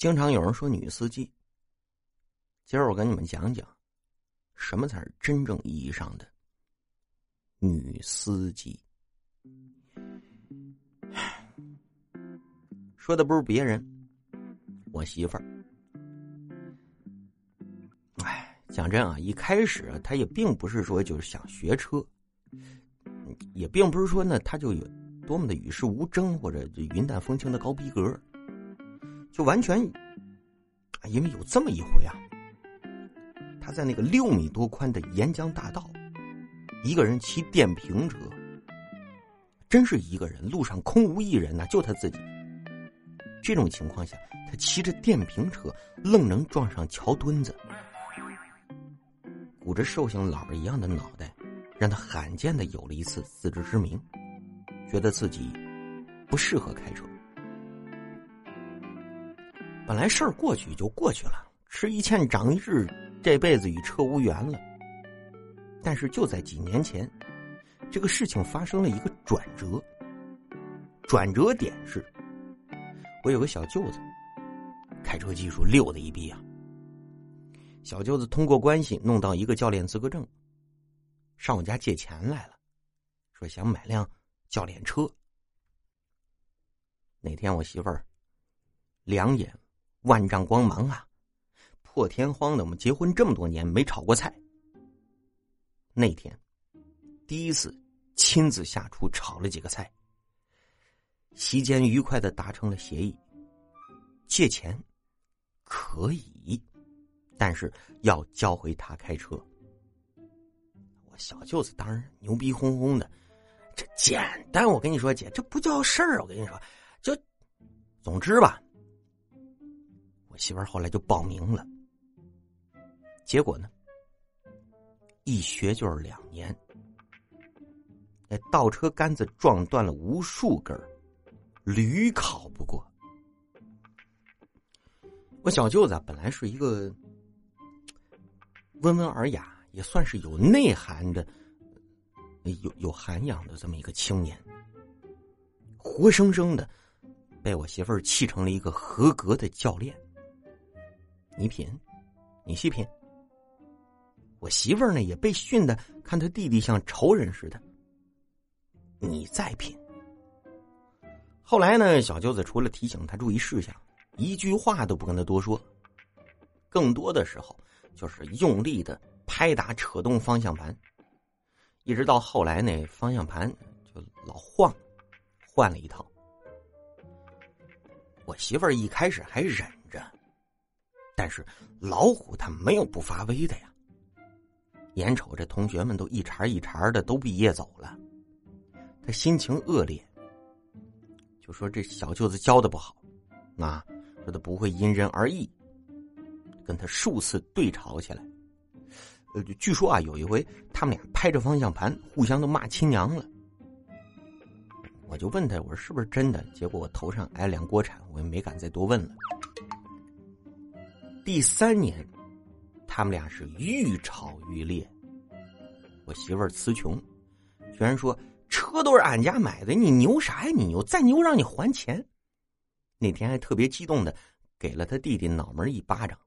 经常有人说女司机，今儿我跟你们讲讲，什么才是真正意义上的女司机。说的不是别人，我媳妇儿。哎，讲真啊，一开始她也并不是说就是想学车，也并不是说呢，她就有多么的与世无争或者云淡风轻的高逼格。就完全，因为有这么一回啊，他在那个六米多宽的沿江大道，一个人骑电瓶车，真是一个人，路上空无一人呐，就他自己。这种情况下，他骑着电瓶车，愣能撞上桥墩子，鼓着瘦像老儿一样的脑袋，让他罕见的有了一次自知之明，觉得自己不适合开车。本来事儿过去就过去了，吃一堑长一智，这辈子与车无缘了。但是就在几年前，这个事情发生了一个转折。转折点是，我有个小舅子，开车技术溜的一逼啊。小舅子通过关系弄到一个教练资格证，上我家借钱来了，说想买辆教练车。那天我媳妇儿两眼。万丈光芒啊！破天荒的，我们结婚这么多年没炒过菜。那天，第一次亲自下厨炒了几个菜。席间愉快的达成了协议，借钱可以，但是要教会他开车。我小舅子当然牛逼哄哄的，这简单，我跟你说姐，这不叫事儿。我跟你说，就总之吧。媳妇儿后来就报名了，结果呢，一学就是两年，那倒车杆子撞断了无数根屡考不过。我小舅子本来是一个温文尔雅，也算是有内涵的、有有涵养的这么一个青年，活生生的被我媳妇儿气成了一个合格的教练。你品，你细品。我媳妇儿呢也被训的，看他弟弟像仇人似的。你再品。后来呢，小舅子除了提醒他注意事项，一句话都不跟他多说。更多的时候就是用力的拍打、扯动方向盘，一直到后来那方向盘就老晃，换了一套。我媳妇儿一开始还忍。但是老虎它没有不发威的呀。眼瞅着同学们都一茬一茬的都毕业走了，他心情恶劣，就说这小舅子教的不好，啊，说他不会因人而异，跟他数次对吵起来。呃，据说啊，有一回他们俩拍着方向盘，互相都骂亲娘了。我就问他，我说是不是真的？结果我头上挨两锅铲，我也没敢再多问了。第三年，他们俩是愈吵愈烈。我媳妇儿词穷，居然说车都是俺家买的，你牛啥呀？你牛再牛让你还钱。那天还特别激动的给了他弟弟脑门一巴掌。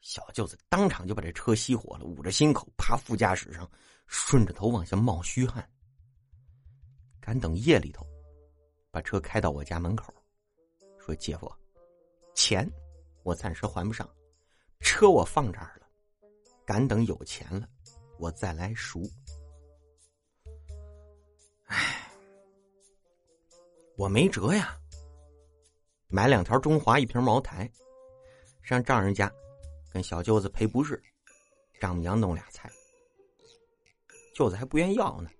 小舅子当场就把这车熄火了，捂着心口趴副驾驶上，顺着头往下冒虚汗。赶等夜里头，把车开到我家门口，说：“姐夫，钱。”我暂时还不上，车我放这儿了，赶等有钱了，我再来赎。唉，我没辙呀，买两条中华，一瓶茅台，上丈人家跟小舅子赔不是，丈母娘弄俩菜，舅子还不愿要呢，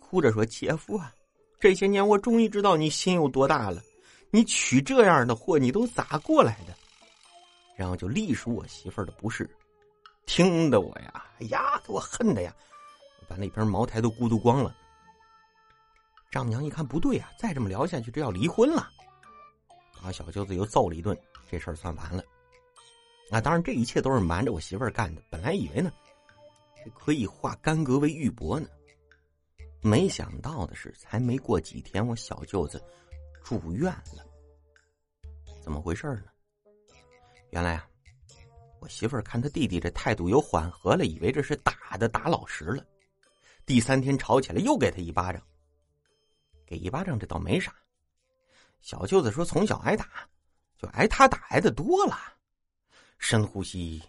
哭着说：“姐夫啊，这些年我终于知道你心有多大了，你娶这样的货，你都咋过来的？”然后就隶属我媳妇儿的不是，听得我呀，哎呀，给我恨的呀，把那瓶茅台都咕嘟光了。丈母娘一看不对呀，再这么聊下去，这要离婚了。把小舅子又揍了一顿，这事儿算完了。啊，当然这一切都是瞒着我媳妇儿干的。本来以为呢，可以化干戈为玉帛呢，没想到的是，才没过几天，我小舅子住院了。怎么回事呢？原来啊，我媳妇儿看她弟弟这态度有缓和了，以为这是打的打老实了。第三天吵起来，又给他一巴掌。给一巴掌这倒没啥。小舅子说从小挨打，就挨他打挨的多了。深呼吸，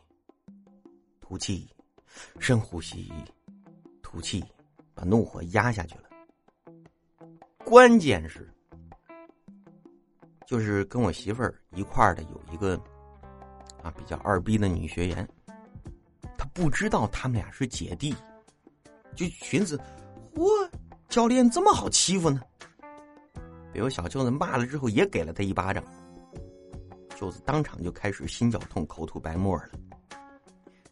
吐气，深呼吸，吐气，把怒火压下去了。关键是，就是跟我媳妇儿一块儿的有一个啊比较二逼的女学员，她不知道他们俩是姐弟，就寻思，嚯，教练这么好欺负呢？被我小舅子骂了之后，也给了他一巴掌。舅子当场就开始心绞痛、口吐白沫了。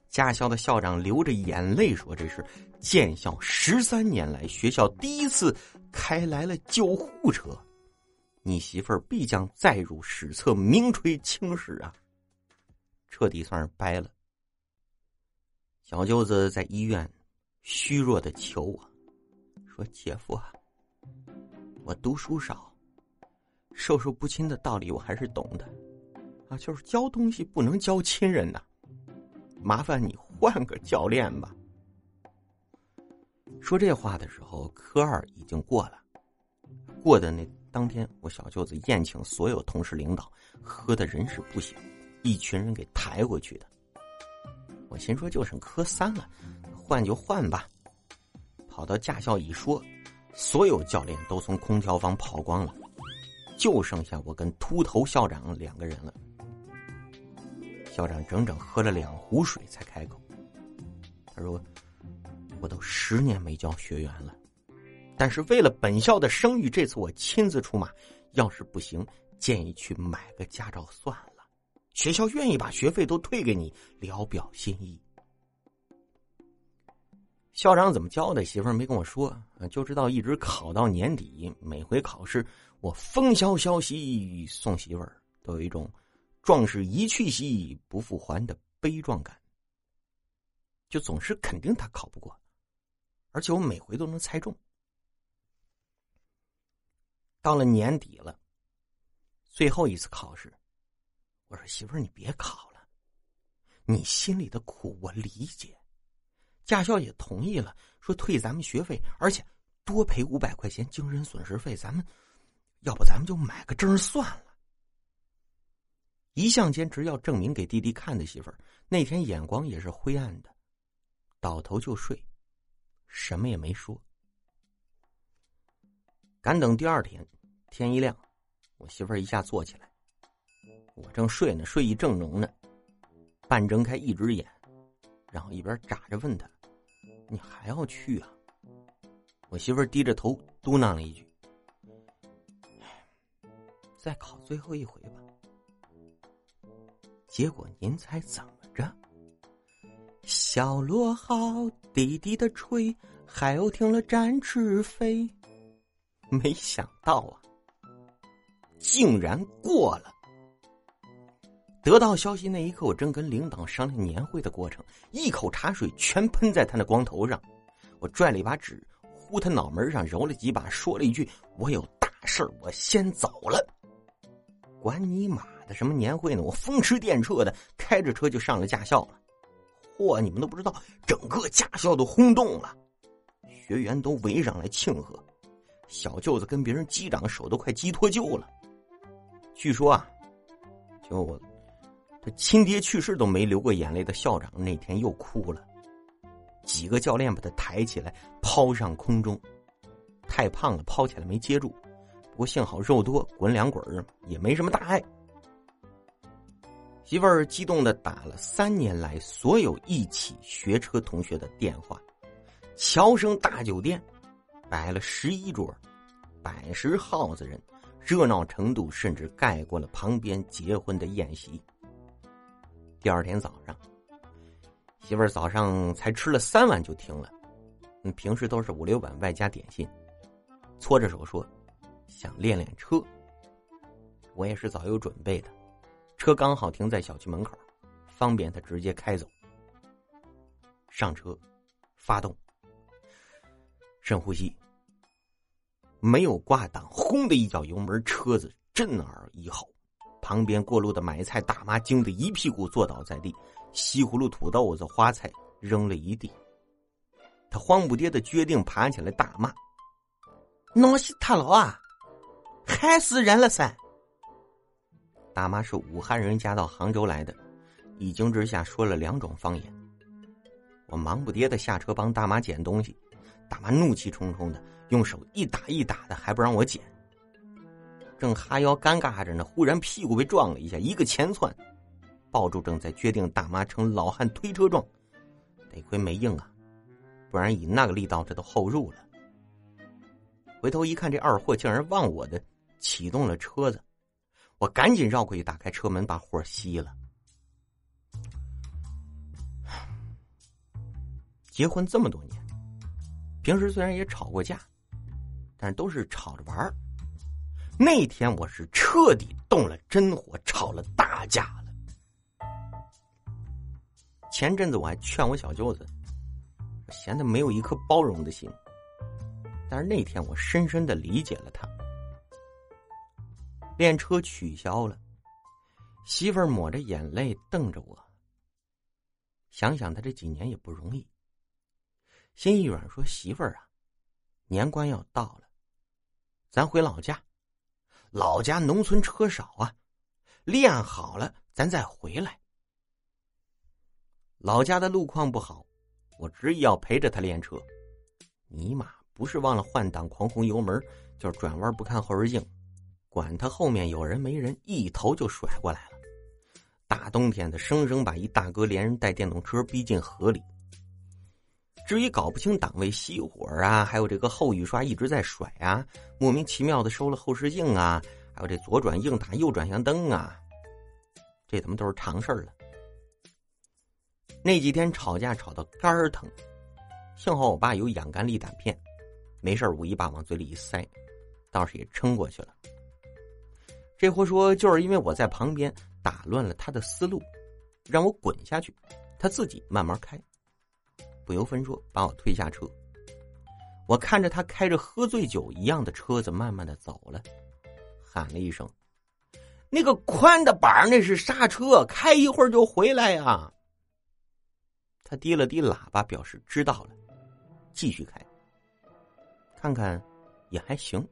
驾校的校长流着眼泪说：“这是建校十三年来学校第一次开来了救护车，你媳妇儿必将载入史册，名垂青史啊！”彻底算是掰了。小舅子在医院虚弱的求我说：“姐夫啊，我读书少，授受不亲的道理我还是懂的。”啊，就是教东西不能教亲人呐，麻烦你换个教练吧。说这话的时候，科二已经过了，过的那当天，我小舅子宴请所有同事领导，喝的人是不行，一群人给抬回去的。我心说就剩科三了，换就换吧。跑到驾校一说，所有教练都从空调房跑光了，就剩下我跟秃头校长两个人了。校长整整喝了两壶水才开口。他说：“我都十年没教学员了，但是为了本校的声誉，这次我亲自出马。要是不行，建议去买个驾照算了。学校愿意把学费都退给你，聊表心意。”校长怎么教的？媳妇儿没跟我说，就知道一直考到年底，每回考试我风萧萧兮送媳妇儿，都有一种。壮士一去兮不复还的悲壮感，就总是肯定他考不过，而且我每回都能猜中。到了年底了，最后一次考试，我说媳妇儿你别考了，你心里的苦我理解，驾校也同意了，说退咱们学费，而且多赔五百块钱精神损失费，咱们要不咱们就买个证算了。一向坚持要证明给弟弟看的媳妇儿，那天眼光也是灰暗的，倒头就睡，什么也没说。赶等第二天，天一亮，我媳妇儿一下坐起来，我正睡呢，睡意正浓呢，半睁开一只眼，然后一边眨着问他：“你还要去啊？”我媳妇儿低着头嘟囔了一句：“再考最后一回吧。”结果您猜怎么着？小螺号滴滴的吹，海鸥听了展翅飞。没想到啊，竟然过了！得到消息那一刻，我正跟领导商量年会的过程，一口茶水全喷在他那光头上。我拽了一把纸，呼他脑门上揉了几把，说了一句：“我有大事，我先走了。”管你妈的！什么年会呢？我风驰电掣的开着车就上了驾校了。嚯，你们都不知道，整个驾校都轰动了，学员都围上来庆贺。小舅子跟别人击掌，手都快击脱臼了。据说啊，就我他亲爹去世都没流过眼泪的校长，那天又哭了。几个教练把他抬起来，抛上空中。太胖了，抛起来没接住。不过幸好肉多，滚两滚也没什么大碍。媳妇儿激动的打了三年来所有一起学车同学的电话，侨生大酒店摆了十一桌，百十号子人，热闹程度甚至盖过了旁边结婚的宴席。第二天早上，媳妇儿早上才吃了三碗就停了，嗯，平时都是五六碗外加点心，搓着手说想练练车。我也是早有准备的。车刚好停在小区门口，方便他直接开走。上车，发动，深呼吸，没有挂档，轰的一脚油门，车子震耳一吼，旁边过路的买菜大妈惊得一屁股坐倒在地，西葫芦、土豆子、花菜扔了一地。他慌不迭的决定爬起来大骂：“弄死他了啊！害死人了噻！”大妈是武汉人，嫁到杭州来的，一惊之下说了两种方言。我忙不迭的下车帮大妈捡东西，大妈怒气冲冲的用手一打一打的，还不让我捡。正哈腰尴尬着呢，忽然屁股被撞了一下，一个前窜，抱住正在决定大妈成老汉推车状，得亏没硬啊，不然以那个力道，这都后入了。回头一看，这二货竟然忘我的启动了车子，我赶紧绕过去打开车门，把火熄了。结婚这么多年，平时虽然也吵过架，但是都是吵着玩儿。那天我是彻底动了真火，吵了大架了。前阵子我还劝我小舅子，嫌他没有一颗包容的心，但是那天我深深的理解了他。练车取消了，媳妇儿抹着眼泪瞪着我。想想他这几年也不容易。心一软，说：“媳妇儿啊，年关要到了，咱回老家。老家农村车少啊，练好了咱再回来。老家的路况不好，我执意要陪着他练车。尼玛，不是忘了换挡狂轰油门，就是转弯不看后视镜，管他后面有人没人，一头就甩过来了。大冬天的，生生把一大哥连人带电动车逼进河里。”至于搞不清档位熄火啊，还有这个后雨刷一直在甩啊，莫名其妙的收了后视镜啊，还有这左转硬打右转向灯啊，这他妈都是常事儿了。那几天吵架吵到肝疼，幸好我爸有养肝利胆片，没事五一把往嘴里一塞，倒是也撑过去了。这货说就是因为我在旁边打乱了他的思路，让我滚下去，他自己慢慢开。不由分说，把我推下车。我看着他开着喝醉酒一样的车子，慢慢的走了，喊了一声：“那个宽的板那是刹车，开一会儿就回来呀。”他滴了滴喇叭，表示知道了，继续开。看看也还行，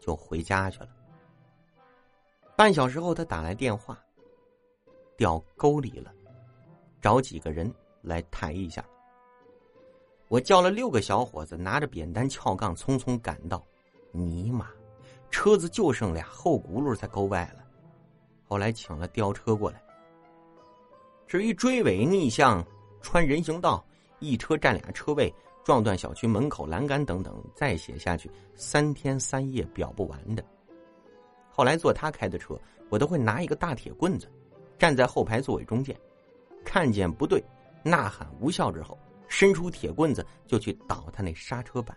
就回家去了。半小时后，他打来电话，掉沟里了，找几个人来抬一下。我叫了六个小伙子，拿着扁担、撬杠，匆匆赶到。尼玛，车子就剩俩后轱辘在沟外了。后来请了吊车过来。至于追尾、逆向、穿人行道、一车占俩车位、撞断小区门口栏杆等等，再写下去三天三夜表不完的。后来坐他开的车，我都会拿一个大铁棍子，站在后排座位中间，看见不对，呐喊无效之后。伸出铁棍子就去捣他那刹车板。